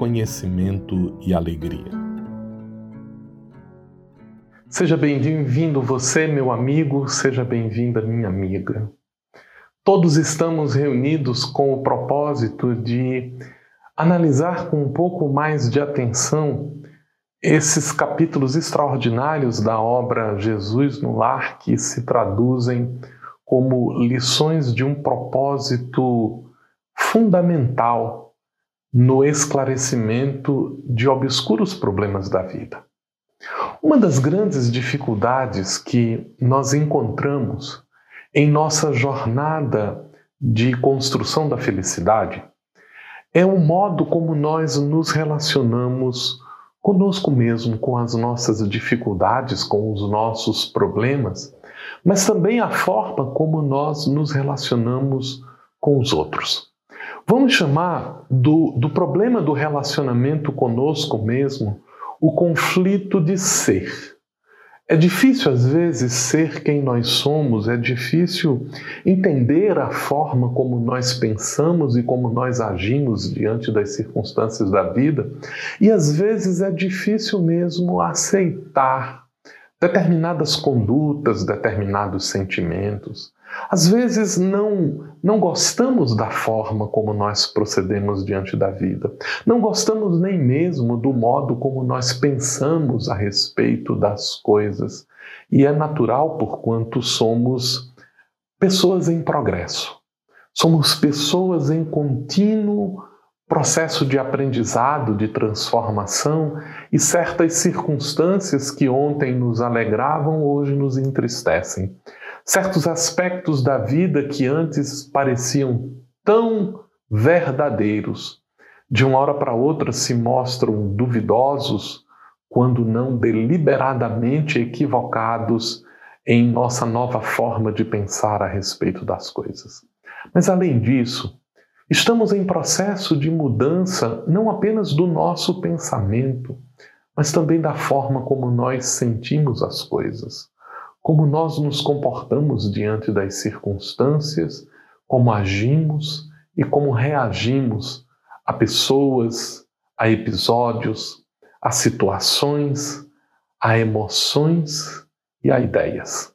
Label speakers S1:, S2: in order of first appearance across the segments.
S1: conhecimento e alegria. Seja bem-vindo você, meu amigo, seja bem-vinda, minha amiga. Todos estamos reunidos com o propósito de analisar com um pouco mais de atenção esses capítulos extraordinários da obra Jesus no Lar que se traduzem como lições de um propósito fundamental no esclarecimento de obscuros problemas da vida. Uma das grandes dificuldades que nós encontramos em nossa jornada de construção da felicidade é o modo como nós nos relacionamos conosco mesmo, com as nossas dificuldades, com os nossos problemas, mas também a forma como nós nos relacionamos com os outros. Vamos chamar do, do problema do relacionamento conosco mesmo o conflito de ser. É difícil, às vezes, ser quem nós somos, é difícil entender a forma como nós pensamos e como nós agimos diante das circunstâncias da vida, e às vezes é difícil mesmo aceitar determinadas condutas, determinados sentimentos. Às vezes não não gostamos da forma como nós procedemos diante da vida. Não gostamos nem mesmo do modo como nós pensamos a respeito das coisas. E é natural porquanto somos pessoas em progresso. Somos pessoas em contínuo processo de aprendizado, de transformação, e certas circunstâncias que ontem nos alegravam hoje nos entristecem certos aspectos da vida que antes pareciam tão verdadeiros, de uma hora para outra se mostram duvidosos, quando não deliberadamente equivocados em nossa nova forma de pensar a respeito das coisas. Mas além disso, estamos em processo de mudança não apenas do nosso pensamento, mas também da forma como nós sentimos as coisas como nós nos comportamos diante das circunstâncias, como agimos e como reagimos a pessoas, a episódios, a situações, a emoções e a ideias.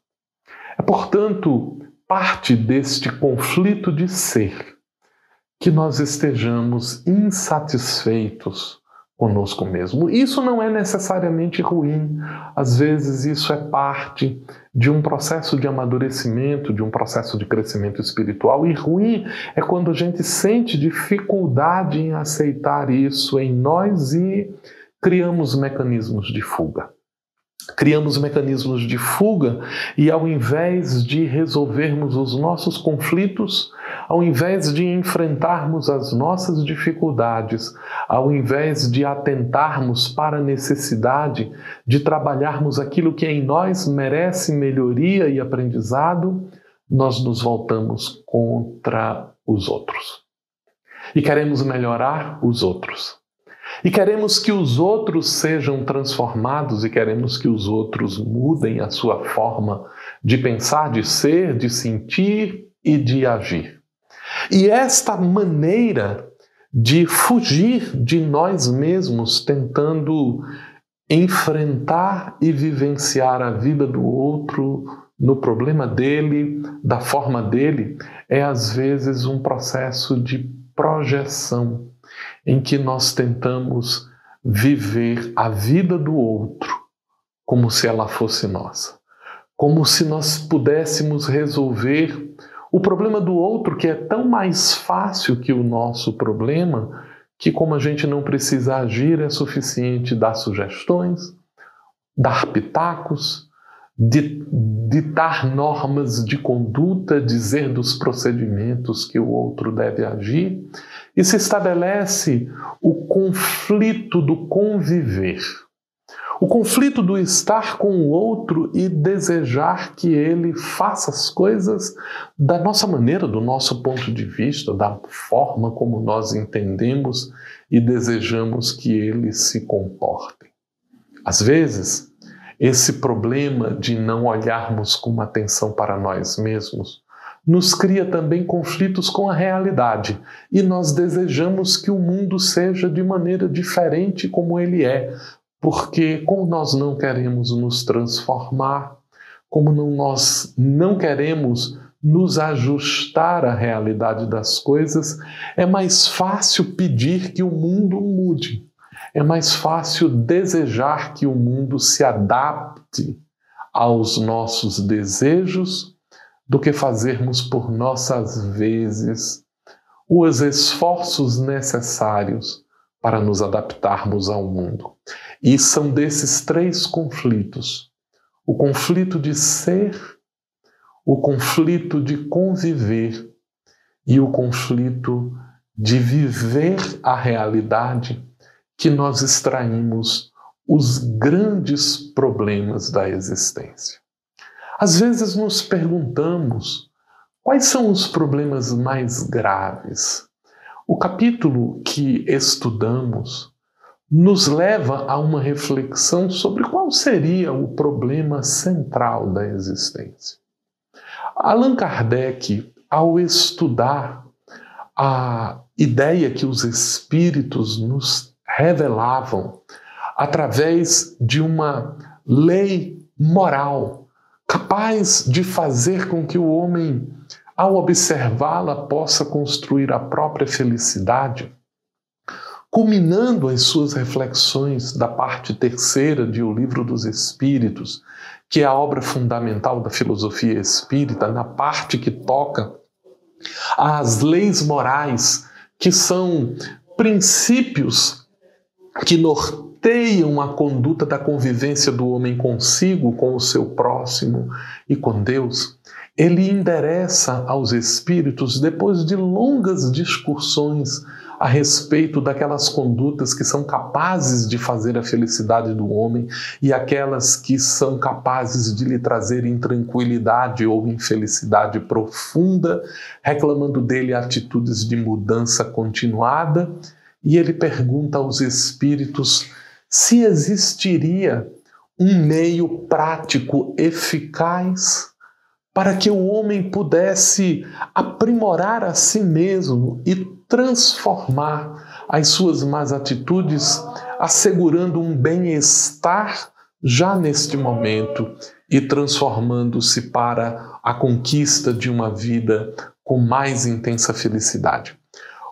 S1: É, portanto, parte deste conflito de ser que nós estejamos insatisfeitos conosco mesmo. Isso não é necessariamente ruim. Às vezes isso é parte de um processo de amadurecimento, de um processo de crescimento espiritual. E ruim é quando a gente sente dificuldade em aceitar isso em nós e criamos mecanismos de fuga criamos mecanismos de fuga e, ao invés de resolvermos os nossos conflitos, ao invés de enfrentarmos as nossas dificuldades, ao invés de atentarmos para a necessidade de trabalharmos aquilo que em nós merece melhoria e aprendizado, nós nos voltamos contra os outros. E queremos melhorar os outros. E queremos que os outros sejam transformados e queremos que os outros mudem a sua forma de pensar, de ser, de sentir e de agir. E esta maneira de fugir de nós mesmos, tentando enfrentar e vivenciar a vida do outro no problema dele, da forma dele, é às vezes um processo de projeção em que nós tentamos viver a vida do outro como se ela fosse nossa, como se nós pudéssemos resolver o problema do outro, que é tão mais fácil que o nosso problema, que como a gente não precisa agir, é suficiente dar sugestões, dar pitacos, ditar normas de conduta, dizer dos procedimentos que o outro deve agir e se estabelece o conflito do conviver. O conflito do estar com o outro e desejar que ele faça as coisas da nossa maneira, do nosso ponto de vista, da forma como nós entendemos e desejamos que ele se comporte. Às vezes, esse problema de não olharmos com atenção para nós mesmos nos cria também conflitos com a realidade e nós desejamos que o mundo seja de maneira diferente como ele é, porque como nós não queremos nos transformar, como não, nós não queremos nos ajustar à realidade das coisas, é mais fácil pedir que o mundo mude. É mais fácil desejar que o mundo se adapte aos nossos desejos do que fazermos por nossas vezes os esforços necessários para nos adaptarmos ao mundo. E são desses três conflitos: o conflito de ser, o conflito de conviver e o conflito de viver a realidade que nós extraímos os grandes problemas da existência. Às vezes nos perguntamos quais são os problemas mais graves. O capítulo que estudamos nos leva a uma reflexão sobre qual seria o problema central da existência. Allan Kardec, ao estudar a ideia que os espíritos nos revelavam através de uma lei moral capaz de fazer com que o homem, ao observá-la, possa construir a própria felicidade, culminando as suas reflexões da parte terceira de O Livro dos Espíritos, que é a obra fundamental da filosofia espírita, na parte que toca às leis morais, que são princípios que norteiam a conduta da convivência do homem consigo, com o seu próximo e com Deus, ele endereça aos espíritos, depois de longas discussões a respeito daquelas condutas que são capazes de fazer a felicidade do homem e aquelas que são capazes de lhe trazer intranquilidade ou infelicidade profunda, reclamando dele atitudes de mudança continuada. E ele pergunta aos espíritos se existiria um meio prático eficaz para que o homem pudesse aprimorar a si mesmo e transformar as suas más atitudes, assegurando um bem-estar já neste momento e transformando-se para a conquista de uma vida com mais intensa felicidade.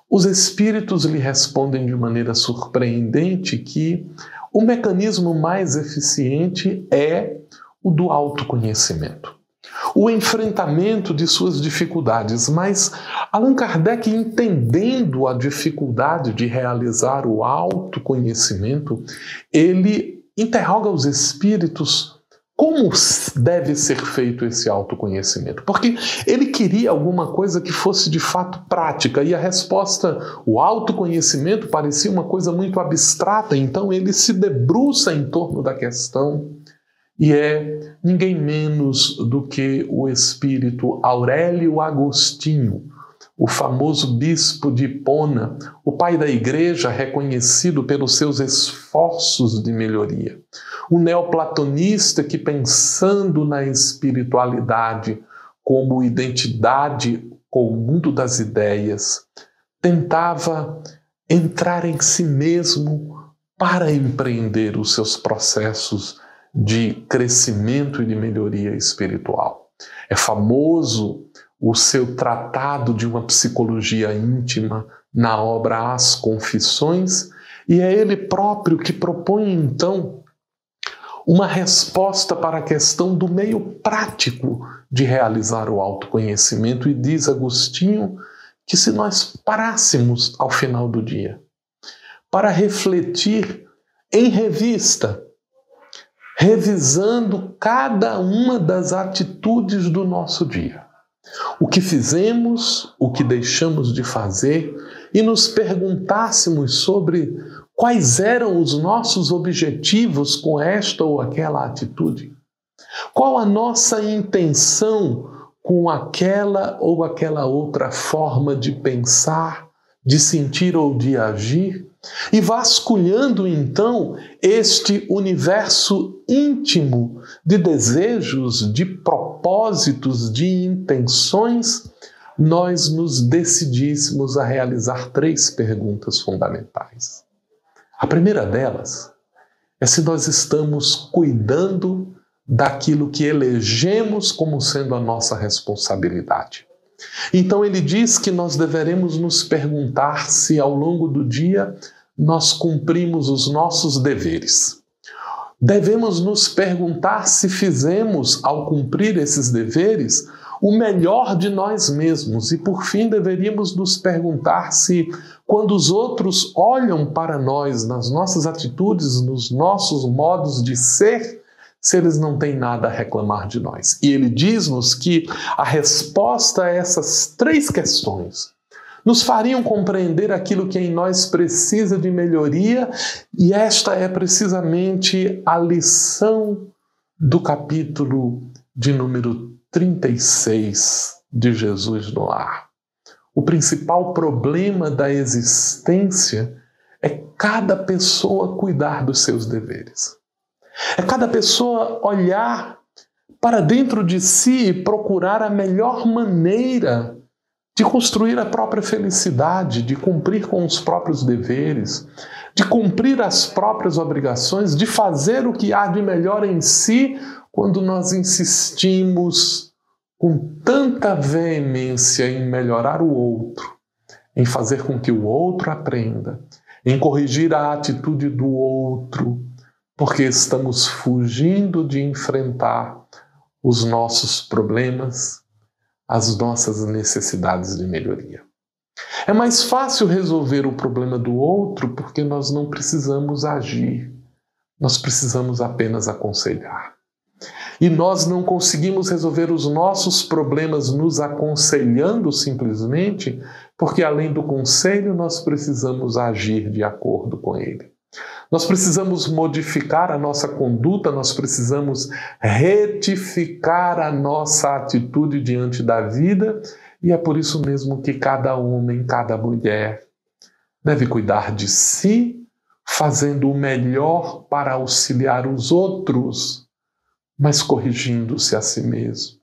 S1: Os espíritos lhe respondem de maneira surpreendente que o mecanismo mais eficiente é o do autoconhecimento. O enfrentamento de suas dificuldades, mas Allan Kardec, entendendo a dificuldade de realizar o autoconhecimento, ele interroga os espíritos como deve ser feito esse autoconhecimento? Porque ele queria alguma coisa que fosse de fato prática e a resposta, o autoconhecimento, parecia uma coisa muito abstrata, então ele se debruça em torno da questão e é ninguém menos do que o espírito Aurélio Agostinho, o famoso bispo de Hipona, o pai da igreja reconhecido pelos seus esforços de melhoria. O neoplatonista que, pensando na espiritualidade como identidade com o mundo das ideias, tentava entrar em si mesmo para empreender os seus processos de crescimento e de melhoria espiritual. É famoso o seu tratado de uma psicologia íntima na obra As Confissões, e é ele próprio que propõe então uma resposta para a questão do meio prático de realizar o autoconhecimento, e diz Agostinho que se nós parássemos ao final do dia para refletir em revista, revisando cada uma das atitudes do nosso dia, o que fizemos, o que deixamos de fazer e nos perguntássemos sobre quais eram os nossos objetivos com esta ou aquela atitude? Qual a nossa intenção com aquela ou aquela outra forma de pensar, de sentir ou de agir? E vasculhando então este universo íntimo de desejos, de propósitos, de intenções, nós nos decidíssemos a realizar três perguntas fundamentais. A primeira delas é se nós estamos cuidando daquilo que elegemos como sendo a nossa responsabilidade. Então ele diz que nós deveremos nos perguntar se ao longo do dia nós cumprimos os nossos deveres. Devemos nos perguntar se fizemos, ao cumprir esses deveres, o melhor de nós mesmos. E por fim, deveríamos nos perguntar se, quando os outros olham para nós, nas nossas atitudes, nos nossos modos de ser, se eles não têm nada a reclamar de nós. E ele diz-nos que a resposta a essas três questões nos fariam compreender aquilo que em nós precisa de melhoria, e esta é precisamente a lição do capítulo de número 36 de Jesus no lar. O principal problema da existência é cada pessoa cuidar dos seus deveres. É cada pessoa olhar para dentro de si e procurar a melhor maneira de construir a própria felicidade, de cumprir com os próprios deveres, de cumprir as próprias obrigações, de fazer o que há de melhor em si quando nós insistimos com tanta veemência em melhorar o outro, em fazer com que o outro aprenda, em corrigir a atitude do outro, porque estamos fugindo de enfrentar os nossos problemas, as nossas necessidades de melhoria. É mais fácil resolver o problema do outro porque nós não precisamos agir, nós precisamos apenas aconselhar. E nós não conseguimos resolver os nossos problemas nos aconselhando simplesmente, porque além do conselho nós precisamos agir de acordo com ele. Nós precisamos modificar a nossa conduta, nós precisamos retificar a nossa atitude diante da vida, e é por isso mesmo que cada homem, cada mulher deve cuidar de si, fazendo o melhor para auxiliar os outros, mas corrigindo-se a si mesmo,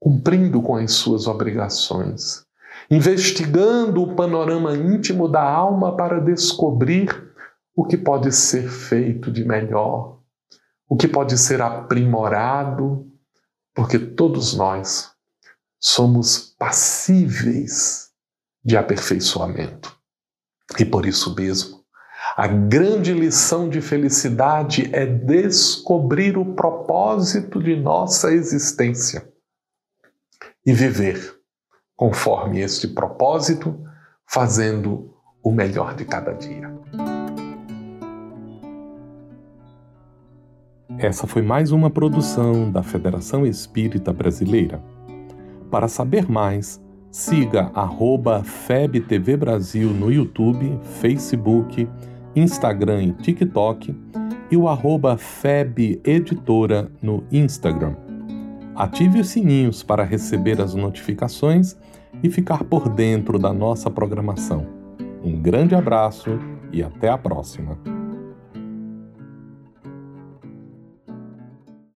S1: cumprindo com as suas obrigações, investigando o panorama íntimo da alma para descobrir o que pode ser feito de melhor, o que pode ser aprimorado, porque todos nós somos passíveis de aperfeiçoamento. E por isso mesmo, a grande lição de felicidade é descobrir o propósito de nossa existência e viver conforme este propósito, fazendo o melhor de cada dia.
S2: Essa foi mais uma produção da Federação Espírita Brasileira. Para saber mais, siga FebTV Brasil no YouTube, Facebook, Instagram e TikTok e o arroba Feb Editora no Instagram. Ative os sininhos para receber as notificações e ficar por dentro da nossa programação. Um grande abraço e até a próxima!